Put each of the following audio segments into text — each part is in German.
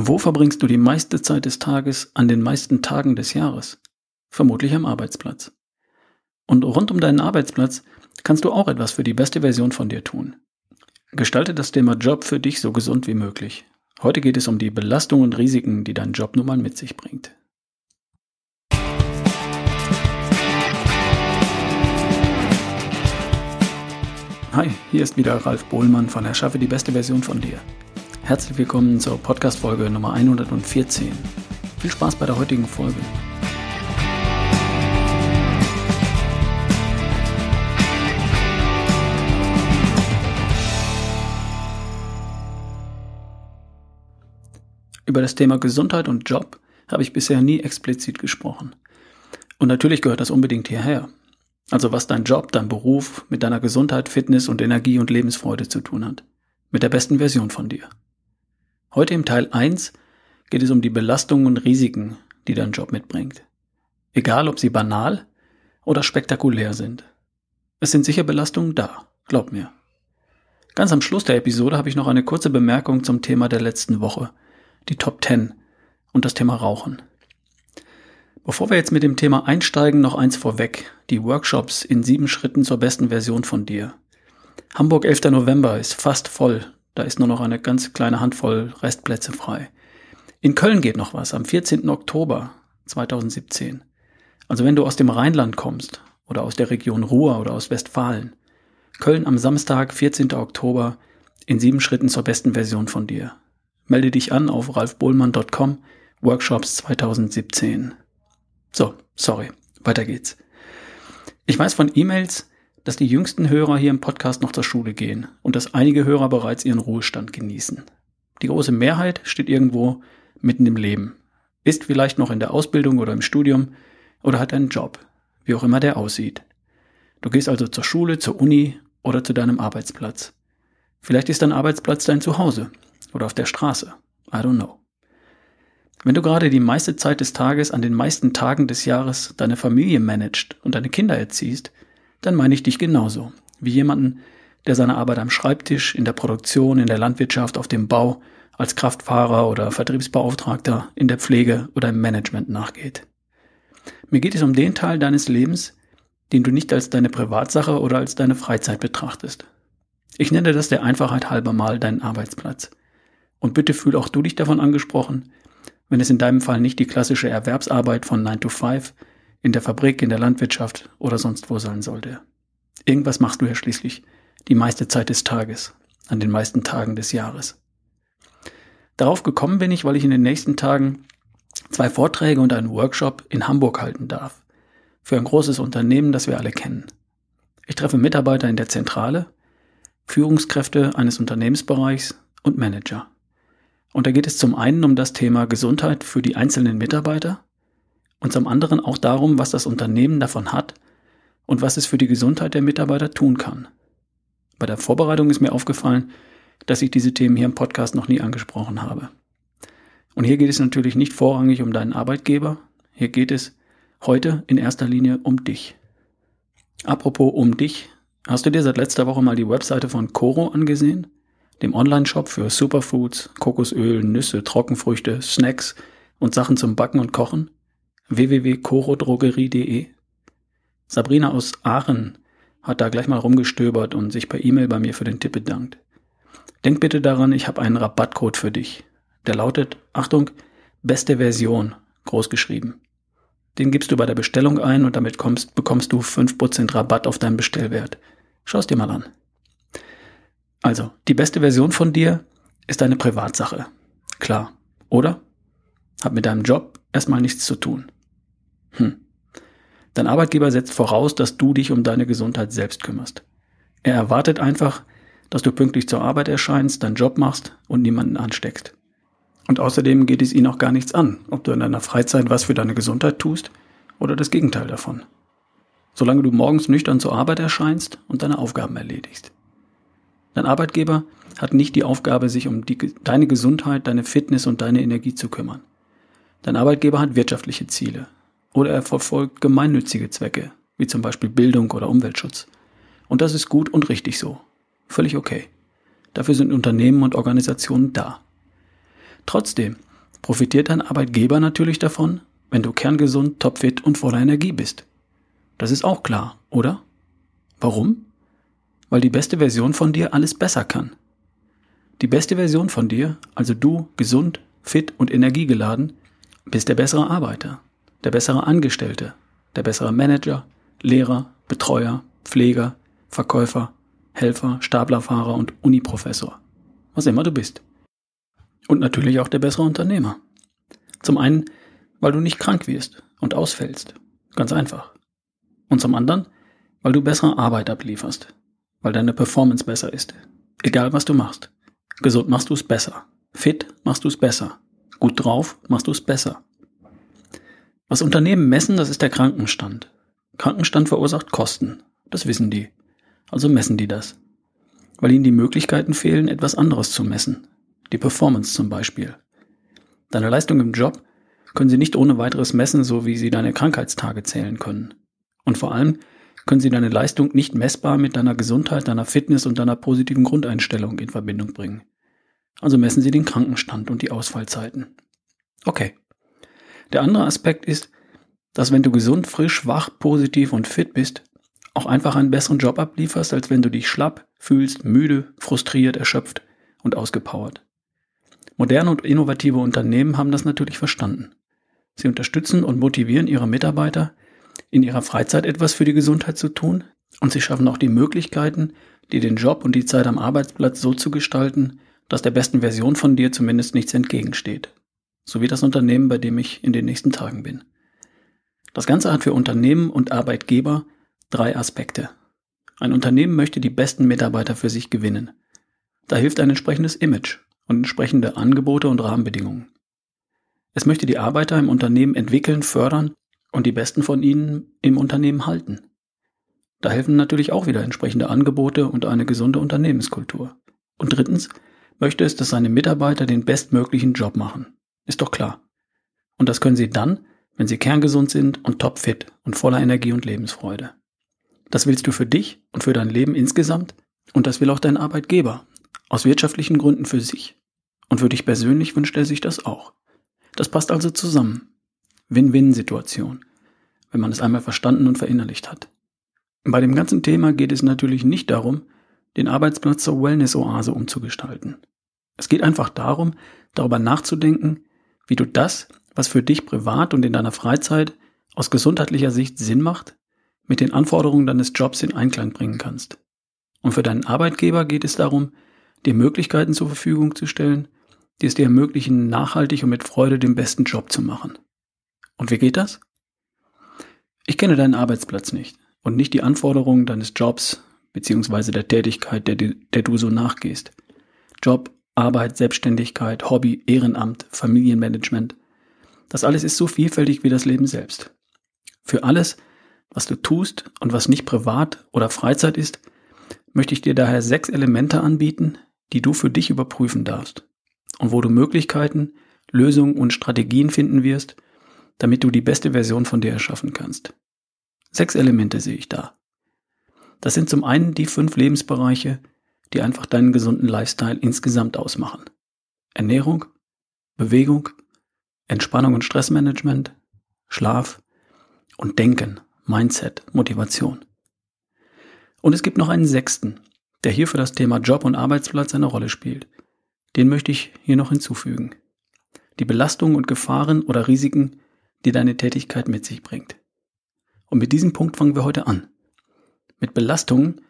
Wo verbringst du die meiste Zeit des Tages an den meisten Tagen des Jahres? Vermutlich am Arbeitsplatz. Und rund um deinen Arbeitsplatz kannst du auch etwas für die beste Version von dir tun. Gestalte das Thema Job für dich so gesund wie möglich. Heute geht es um die Belastungen und Risiken, die dein Job nun mal mit sich bringt. Hi, hier ist wieder Ralf Bohlmann von Erschaffe die beste Version von dir. Herzlich willkommen zur Podcast-Folge Nummer 114. Viel Spaß bei der heutigen Folge. Über das Thema Gesundheit und Job habe ich bisher nie explizit gesprochen. Und natürlich gehört das unbedingt hierher. Also was dein Job, dein Beruf mit deiner Gesundheit, Fitness und Energie und Lebensfreude zu tun hat. Mit der besten Version von dir. Heute im Teil 1 geht es um die Belastungen und Risiken, die dein Job mitbringt. Egal, ob sie banal oder spektakulär sind. Es sind sicher Belastungen da, glaub mir. Ganz am Schluss der Episode habe ich noch eine kurze Bemerkung zum Thema der letzten Woche, die Top 10 und das Thema Rauchen. Bevor wir jetzt mit dem Thema einsteigen, noch eins vorweg. Die Workshops in sieben Schritten zur besten Version von dir. Hamburg 11. November ist fast voll. Da ist nur noch eine ganz kleine Handvoll Restplätze frei. In Köln geht noch was am 14. Oktober 2017. Also wenn du aus dem Rheinland kommst oder aus der Region Ruhr oder aus Westfalen. Köln am Samstag, 14. Oktober in sieben Schritten zur besten Version von dir. Melde dich an auf ralfbohlmann.com Workshops 2017. So, sorry, weiter geht's. Ich weiß von E-Mails, dass die jüngsten Hörer hier im Podcast noch zur Schule gehen und dass einige Hörer bereits ihren Ruhestand genießen. Die große Mehrheit steht irgendwo mitten im Leben, ist vielleicht noch in der Ausbildung oder im Studium oder hat einen Job, wie auch immer der aussieht. Du gehst also zur Schule, zur Uni oder zu deinem Arbeitsplatz. Vielleicht ist dein Arbeitsplatz dein Zuhause oder auf der Straße. I don't know. Wenn du gerade die meiste Zeit des Tages an den meisten Tagen des Jahres deine Familie managst und deine Kinder erziehst, dann meine ich dich genauso, wie jemanden, der seiner Arbeit am Schreibtisch, in der Produktion, in der Landwirtschaft, auf dem Bau, als Kraftfahrer oder Vertriebsbeauftragter, in der Pflege oder im Management nachgeht. Mir geht es um den Teil deines Lebens, den du nicht als deine Privatsache oder als deine Freizeit betrachtest. Ich nenne das der Einfachheit halber mal deinen Arbeitsplatz. Und bitte fühl auch du dich davon angesprochen, wenn es in deinem Fall nicht die klassische Erwerbsarbeit von 9 to 5 in der Fabrik, in der Landwirtschaft oder sonst wo sein sollte. Irgendwas machst du ja schließlich die meiste Zeit des Tages, an den meisten Tagen des Jahres. Darauf gekommen bin ich, weil ich in den nächsten Tagen zwei Vorträge und einen Workshop in Hamburg halten darf. Für ein großes Unternehmen, das wir alle kennen. Ich treffe Mitarbeiter in der Zentrale, Führungskräfte eines Unternehmensbereichs und Manager. Und da geht es zum einen um das Thema Gesundheit für die einzelnen Mitarbeiter und zum anderen auch darum, was das Unternehmen davon hat und was es für die Gesundheit der Mitarbeiter tun kann. Bei der Vorbereitung ist mir aufgefallen, dass ich diese Themen hier im Podcast noch nie angesprochen habe. Und hier geht es natürlich nicht vorrangig um deinen Arbeitgeber, hier geht es heute in erster Linie um dich. Apropos um dich, hast du dir seit letzter Woche mal die Webseite von Coro angesehen? Dem Online-Shop für Superfoods, Kokosöl, Nüsse, Trockenfrüchte, Snacks und Sachen zum Backen und Kochen? www.corodrogerie.de. Sabrina aus Aachen hat da gleich mal rumgestöbert und sich per E-Mail bei mir für den Tipp bedankt. Denk bitte daran, ich habe einen Rabattcode für dich. Der lautet, Achtung, beste Version, groß geschrieben. Den gibst du bei der Bestellung ein und damit kommst, bekommst du 5% Rabatt auf deinen Bestellwert. Schau es dir mal an. Also, die beste Version von dir ist eine Privatsache. Klar, oder? Hat mit deinem Job erstmal nichts zu tun. Hm. Dein Arbeitgeber setzt voraus, dass du dich um deine Gesundheit selbst kümmerst. Er erwartet einfach, dass du pünktlich zur Arbeit erscheinst, deinen Job machst und niemanden ansteckst. Und außerdem geht es ihn auch gar nichts an, ob du in deiner Freizeit was für deine Gesundheit tust oder das Gegenteil davon. Solange du morgens nüchtern zur Arbeit erscheinst und deine Aufgaben erledigst. Dein Arbeitgeber hat nicht die Aufgabe, sich um die, deine Gesundheit, deine Fitness und deine Energie zu kümmern. Dein Arbeitgeber hat wirtschaftliche Ziele, oder er verfolgt gemeinnützige Zwecke, wie zum Beispiel Bildung oder Umweltschutz. Und das ist gut und richtig so. Völlig okay. Dafür sind Unternehmen und Organisationen da. Trotzdem profitiert dein Arbeitgeber natürlich davon, wenn du kerngesund, topfit und voller Energie bist. Das ist auch klar, oder? Warum? Weil die beste Version von dir alles besser kann. Die beste Version von dir, also du, gesund, fit und energiegeladen, bist der bessere Arbeiter, der bessere Angestellte, der bessere Manager, Lehrer, Betreuer, Pfleger, Verkäufer, Helfer, Staplerfahrer und Uniprofessor. Was immer du bist. Und natürlich auch der bessere Unternehmer. Zum einen, weil du nicht krank wirst und ausfällst. Ganz einfach. Und zum anderen, weil du bessere Arbeit ablieferst. Weil deine Performance besser ist. Egal was du machst. Gesund machst du es besser. Fit machst du es besser. Gut drauf machst du es besser. Was Unternehmen messen, das ist der Krankenstand. Krankenstand verursacht Kosten. Das wissen die. Also messen die das. Weil ihnen die Möglichkeiten fehlen, etwas anderes zu messen. Die Performance zum Beispiel. Deine Leistung im Job können sie nicht ohne weiteres messen, so wie sie deine Krankheitstage zählen können. Und vor allem können sie deine Leistung nicht messbar mit deiner Gesundheit, deiner Fitness und deiner positiven Grundeinstellung in Verbindung bringen. Also messen sie den Krankenstand und die Ausfallzeiten. Okay. Der andere Aspekt ist, dass wenn du gesund, frisch, wach, positiv und fit bist, auch einfach einen besseren Job ablieferst, als wenn du dich schlapp fühlst, müde, frustriert, erschöpft und ausgepowert. Moderne und innovative Unternehmen haben das natürlich verstanden. Sie unterstützen und motivieren ihre Mitarbeiter, in ihrer Freizeit etwas für die Gesundheit zu tun und sie schaffen auch die Möglichkeiten, dir den Job und die Zeit am Arbeitsplatz so zu gestalten, dass der besten Version von dir zumindest nichts entgegensteht. So wie das Unternehmen, bei dem ich in den nächsten Tagen bin. Das Ganze hat für Unternehmen und Arbeitgeber drei Aspekte. Ein Unternehmen möchte die besten Mitarbeiter für sich gewinnen. Da hilft ein entsprechendes Image und entsprechende Angebote und Rahmenbedingungen. Es möchte die Arbeiter im Unternehmen entwickeln, fördern und die besten von ihnen im Unternehmen halten. Da helfen natürlich auch wieder entsprechende Angebote und eine gesunde Unternehmenskultur. Und drittens möchte es, dass seine Mitarbeiter den bestmöglichen Job machen. Ist doch klar. Und das können sie dann, wenn sie kerngesund sind und topfit und voller Energie und Lebensfreude. Das willst du für dich und für dein Leben insgesamt und das will auch dein Arbeitgeber. Aus wirtschaftlichen Gründen für sich. Und für dich persönlich wünscht er sich das auch. Das passt also zusammen. Win-Win-Situation, wenn man es einmal verstanden und verinnerlicht hat. Bei dem ganzen Thema geht es natürlich nicht darum, den Arbeitsplatz zur Wellness-Oase umzugestalten. Es geht einfach darum, darüber nachzudenken, wie du das, was für dich privat und in deiner Freizeit aus gesundheitlicher Sicht Sinn macht, mit den Anforderungen deines Jobs in Einklang bringen kannst. Und für deinen Arbeitgeber geht es darum, dir Möglichkeiten zur Verfügung zu stellen, die es dir ermöglichen, nachhaltig und mit Freude den besten Job zu machen. Und wie geht das? Ich kenne deinen Arbeitsplatz nicht und nicht die Anforderungen deines Jobs beziehungsweise der Tätigkeit, der, der du so nachgehst. Job, Arbeit, Selbstständigkeit, Hobby, Ehrenamt, Familienmanagement. Das alles ist so vielfältig wie das Leben selbst. Für alles, was du tust und was nicht privat oder Freizeit ist, möchte ich dir daher sechs Elemente anbieten, die du für dich überprüfen darfst und wo du Möglichkeiten, Lösungen und Strategien finden wirst, damit du die beste Version von dir erschaffen kannst. Sechs Elemente sehe ich da. Das sind zum einen die fünf Lebensbereiche, die einfach deinen gesunden Lifestyle insgesamt ausmachen. Ernährung, Bewegung, Entspannung und Stressmanagement, Schlaf und Denken, Mindset, Motivation. Und es gibt noch einen sechsten, der hier für das Thema Job und Arbeitsplatz eine Rolle spielt. Den möchte ich hier noch hinzufügen. Die Belastungen und Gefahren oder Risiken, die deine Tätigkeit mit sich bringt. Und mit diesem Punkt fangen wir heute an. Mit Belastungen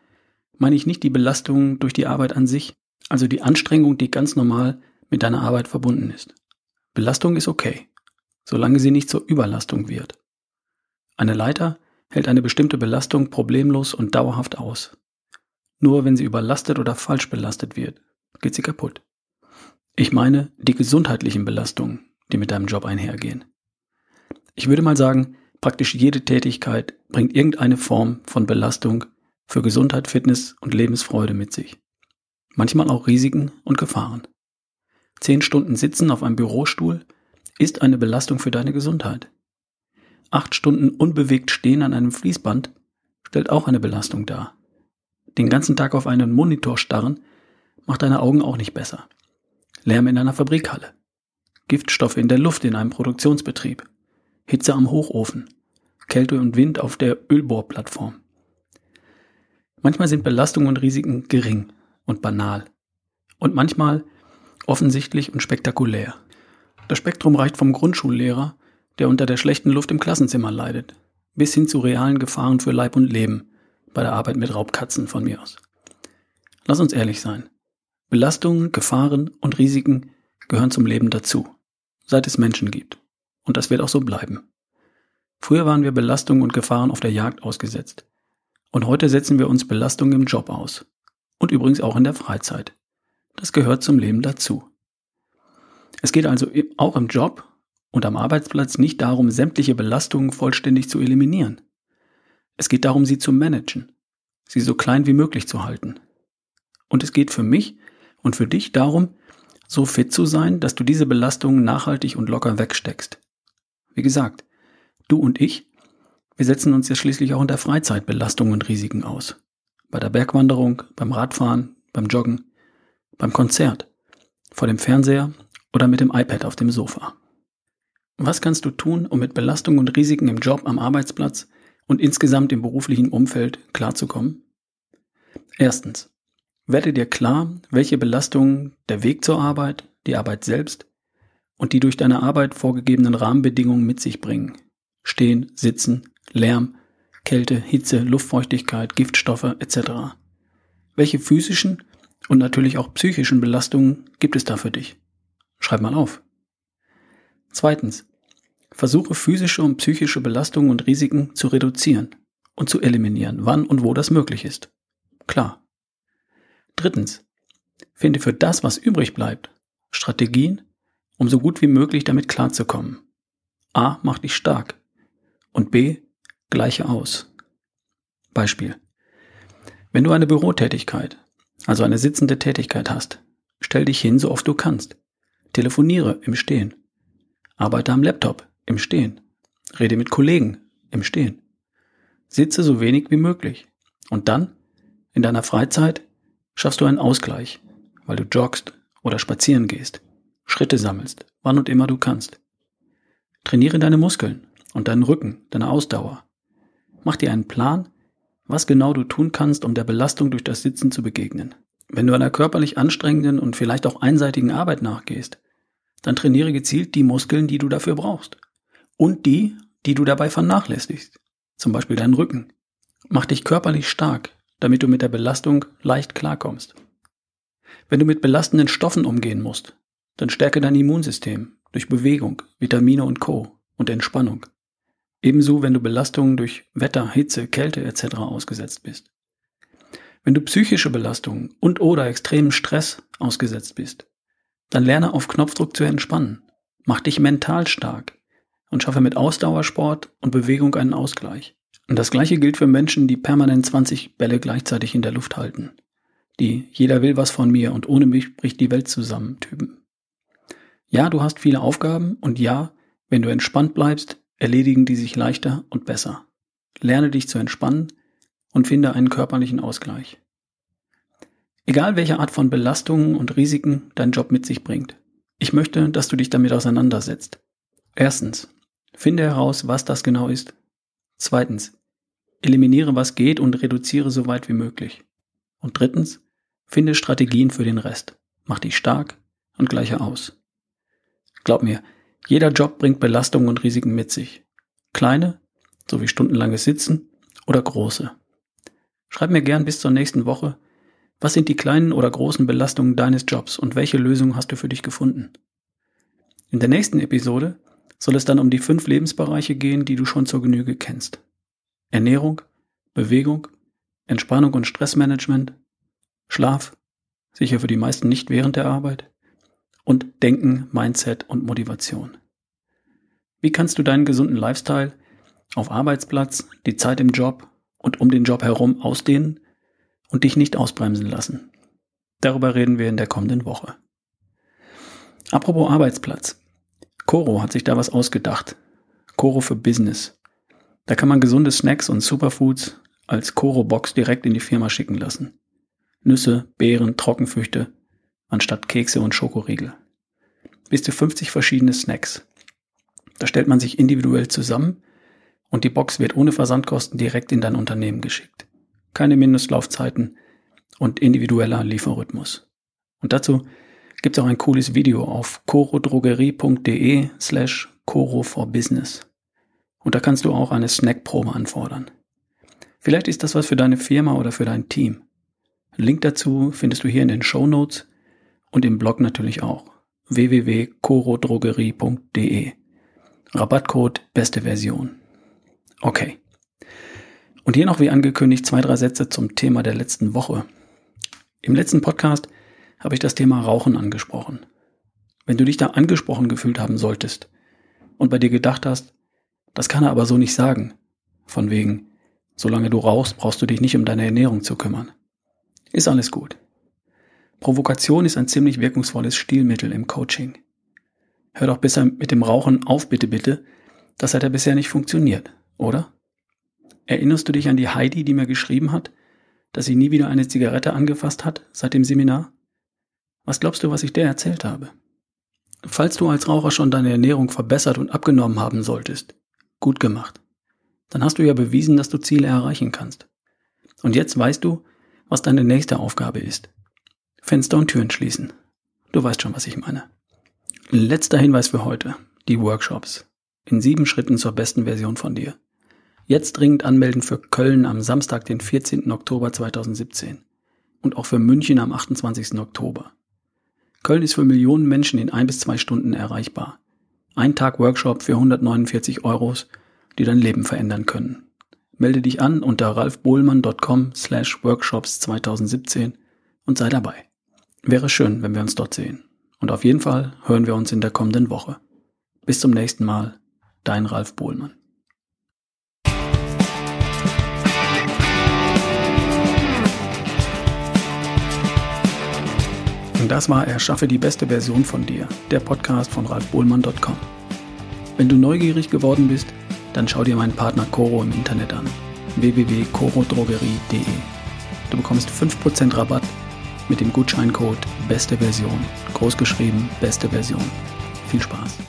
meine ich nicht die Belastung durch die Arbeit an sich, also die Anstrengung, die ganz normal mit deiner Arbeit verbunden ist. Belastung ist okay, solange sie nicht zur Überlastung wird. Eine Leiter hält eine bestimmte Belastung problemlos und dauerhaft aus. Nur wenn sie überlastet oder falsch belastet wird, geht sie kaputt. Ich meine die gesundheitlichen Belastungen, die mit deinem Job einhergehen. Ich würde mal sagen, praktisch jede Tätigkeit bringt irgendeine Form von Belastung für Gesundheit, Fitness und Lebensfreude mit sich. Manchmal auch Risiken und Gefahren. Zehn Stunden Sitzen auf einem Bürostuhl ist eine Belastung für deine Gesundheit. Acht Stunden unbewegt stehen an einem Fließband stellt auch eine Belastung dar. Den ganzen Tag auf einen Monitor starren macht deine Augen auch nicht besser. Lärm in einer Fabrikhalle. Giftstoffe in der Luft in einem Produktionsbetrieb, Hitze am Hochofen, Kälte und Wind auf der Ölbohrplattform. Manchmal sind Belastungen und Risiken gering und banal und manchmal offensichtlich und spektakulär. Das Spektrum reicht vom Grundschullehrer, der unter der schlechten Luft im Klassenzimmer leidet, bis hin zu realen Gefahren für Leib und Leben bei der Arbeit mit Raubkatzen von mir aus. Lass uns ehrlich sein. Belastungen, Gefahren und Risiken gehören zum Leben dazu, seit es Menschen gibt. Und das wird auch so bleiben. Früher waren wir Belastungen und Gefahren auf der Jagd ausgesetzt. Und heute setzen wir uns Belastungen im Job aus. Und übrigens auch in der Freizeit. Das gehört zum Leben dazu. Es geht also auch im Job und am Arbeitsplatz nicht darum, sämtliche Belastungen vollständig zu eliminieren. Es geht darum, sie zu managen, sie so klein wie möglich zu halten. Und es geht für mich und für dich darum, so fit zu sein, dass du diese Belastungen nachhaltig und locker wegsteckst. Wie gesagt, du und ich, wir setzen uns ja schließlich auch in der Freizeit Belastungen und Risiken aus. Bei der Bergwanderung, beim Radfahren, beim Joggen, beim Konzert, vor dem Fernseher oder mit dem iPad auf dem Sofa. Was kannst du tun, um mit Belastungen und Risiken im Job, am Arbeitsplatz und insgesamt im beruflichen Umfeld klarzukommen? Erstens. Werde dir klar, welche Belastungen der Weg zur Arbeit, die Arbeit selbst und die durch deine Arbeit vorgegebenen Rahmenbedingungen mit sich bringen. Stehen, Sitzen, Lärm, Kälte, Hitze, Luftfeuchtigkeit, Giftstoffe etc. Welche physischen und natürlich auch psychischen Belastungen gibt es da für dich? Schreib mal auf. Zweitens. Versuche physische und psychische Belastungen und Risiken zu reduzieren und zu eliminieren, wann und wo das möglich ist. Klar. Drittens. Finde für das, was übrig bleibt, Strategien, um so gut wie möglich damit klarzukommen. A. Mach dich stark. Und B. Gleiche aus. Beispiel. Wenn du eine Bürotätigkeit, also eine sitzende Tätigkeit hast, stell dich hin, so oft du kannst. Telefoniere im Stehen. Arbeite am Laptop im Stehen. Rede mit Kollegen im Stehen. Sitze so wenig wie möglich. Und dann, in deiner Freizeit, schaffst du einen Ausgleich, weil du joggst oder spazieren gehst, Schritte sammelst, wann und immer du kannst. Trainiere deine Muskeln und deinen Rücken, deine Ausdauer. Mach dir einen Plan, was genau du tun kannst, um der Belastung durch das Sitzen zu begegnen. Wenn du einer körperlich anstrengenden und vielleicht auch einseitigen Arbeit nachgehst, dann trainiere gezielt die Muskeln, die du dafür brauchst. Und die, die du dabei vernachlässigst. Zum Beispiel deinen Rücken. Mach dich körperlich stark, damit du mit der Belastung leicht klarkommst. Wenn du mit belastenden Stoffen umgehen musst, dann stärke dein Immunsystem durch Bewegung, Vitamine und Co. und Entspannung. Ebenso, wenn du Belastungen durch Wetter, Hitze, Kälte etc. ausgesetzt bist. Wenn du psychische Belastungen und oder extremen Stress ausgesetzt bist, dann lerne auf Knopfdruck zu entspannen. Mach dich mental stark und schaffe mit Ausdauersport und Bewegung einen Ausgleich. Und das gleiche gilt für Menschen, die permanent 20 Bälle gleichzeitig in der Luft halten. Die jeder will was von mir und ohne mich bricht die Welt zusammen Typen. Ja, du hast viele Aufgaben und ja, wenn du entspannt bleibst, erledigen die sich leichter und besser. Lerne dich zu entspannen und finde einen körperlichen Ausgleich. Egal welche Art von Belastungen und Risiken dein Job mit sich bringt. Ich möchte, dass du dich damit auseinandersetzt. Erstens, finde heraus, was das genau ist. Zweitens, eliminiere, was geht und reduziere so weit wie möglich. Und drittens, finde Strategien für den Rest. Mach dich stark und gleiche aus. Glaub mir, jeder Job bringt Belastungen und Risiken mit sich. Kleine, sowie stundenlanges Sitzen oder große. Schreib mir gern bis zur nächsten Woche, was sind die kleinen oder großen Belastungen deines Jobs und welche Lösung hast du für dich gefunden? In der nächsten Episode soll es dann um die fünf Lebensbereiche gehen, die du schon zur Genüge kennst. Ernährung, Bewegung, Entspannung und Stressmanagement, Schlaf, sicher für die meisten nicht während der Arbeit, und Denken, Mindset und Motivation. Wie kannst du deinen gesunden Lifestyle auf Arbeitsplatz, die Zeit im Job und um den Job herum ausdehnen und dich nicht ausbremsen lassen. Darüber reden wir in der kommenden Woche. Apropos Arbeitsplatz. Coro hat sich da was ausgedacht. Coro für Business. Da kann man gesunde Snacks und Superfoods als Coro-Box direkt in die Firma schicken lassen. Nüsse, Beeren, Trockenfrüchte anstatt Kekse und Schokoriegel. bis zu 50 verschiedene Snacks. Da stellt man sich individuell zusammen und die Box wird ohne Versandkosten direkt in dein Unternehmen geschickt. Keine Mindestlaufzeiten und individueller Lieferrhythmus. Und dazu gibt es auch ein cooles Video auf corodrogerie.de slash coro for business. Und da kannst du auch eine Snackprobe anfordern. Vielleicht ist das was für deine Firma oder für dein Team. Link dazu findest du hier in den Show Notes und im Blog natürlich auch www.corodrogerie.de. Rabattcode beste Version. Okay. Und hier noch wie angekündigt zwei, drei Sätze zum Thema der letzten Woche. Im letzten Podcast habe ich das Thema Rauchen angesprochen. Wenn du dich da angesprochen gefühlt haben solltest und bei dir gedacht hast, das kann er aber so nicht sagen, von wegen, solange du rauchst, brauchst du dich nicht um deine Ernährung zu kümmern. Ist alles gut. Provokation ist ein ziemlich wirkungsvolles Stilmittel im Coaching. Hör doch besser mit dem Rauchen auf, bitte, bitte. Das hat ja bisher nicht funktioniert, oder? Erinnerst du dich an die Heidi, die mir geschrieben hat, dass sie nie wieder eine Zigarette angefasst hat seit dem Seminar? Was glaubst du, was ich dir erzählt habe? Falls du als Raucher schon deine Ernährung verbessert und abgenommen haben solltest, gut gemacht. Dann hast du ja bewiesen, dass du Ziele erreichen kannst. Und jetzt weißt du, was deine nächste Aufgabe ist. Fenster und Türen schließen. Du weißt schon, was ich meine. Letzter Hinweis für heute. Die Workshops. In sieben Schritten zur besten Version von dir. Jetzt dringend anmelden für Köln am Samstag, den 14. Oktober 2017. Und auch für München am 28. Oktober. Köln ist für Millionen Menschen in ein bis zwei Stunden erreichbar. Ein Tag Workshop für 149 Euros, die dein Leben verändern können. Melde dich an unter ralfbohlmann.com slash workshops 2017 und sei dabei. Wäre schön, wenn wir uns dort sehen. Und auf jeden Fall hören wir uns in der kommenden Woche. Bis zum nächsten Mal, dein Ralf Bohlmann. Und das war Erschaffe die beste Version von dir, der Podcast von ralfbohlmann.com. Wenn du neugierig geworden bist, dann schau dir meinen Partner Coro im Internet an. www.corodrogerie.de. Du bekommst 5% Rabatt mit dem Gutscheincode Beste Version. Großgeschrieben Beste Version. Viel Spaß.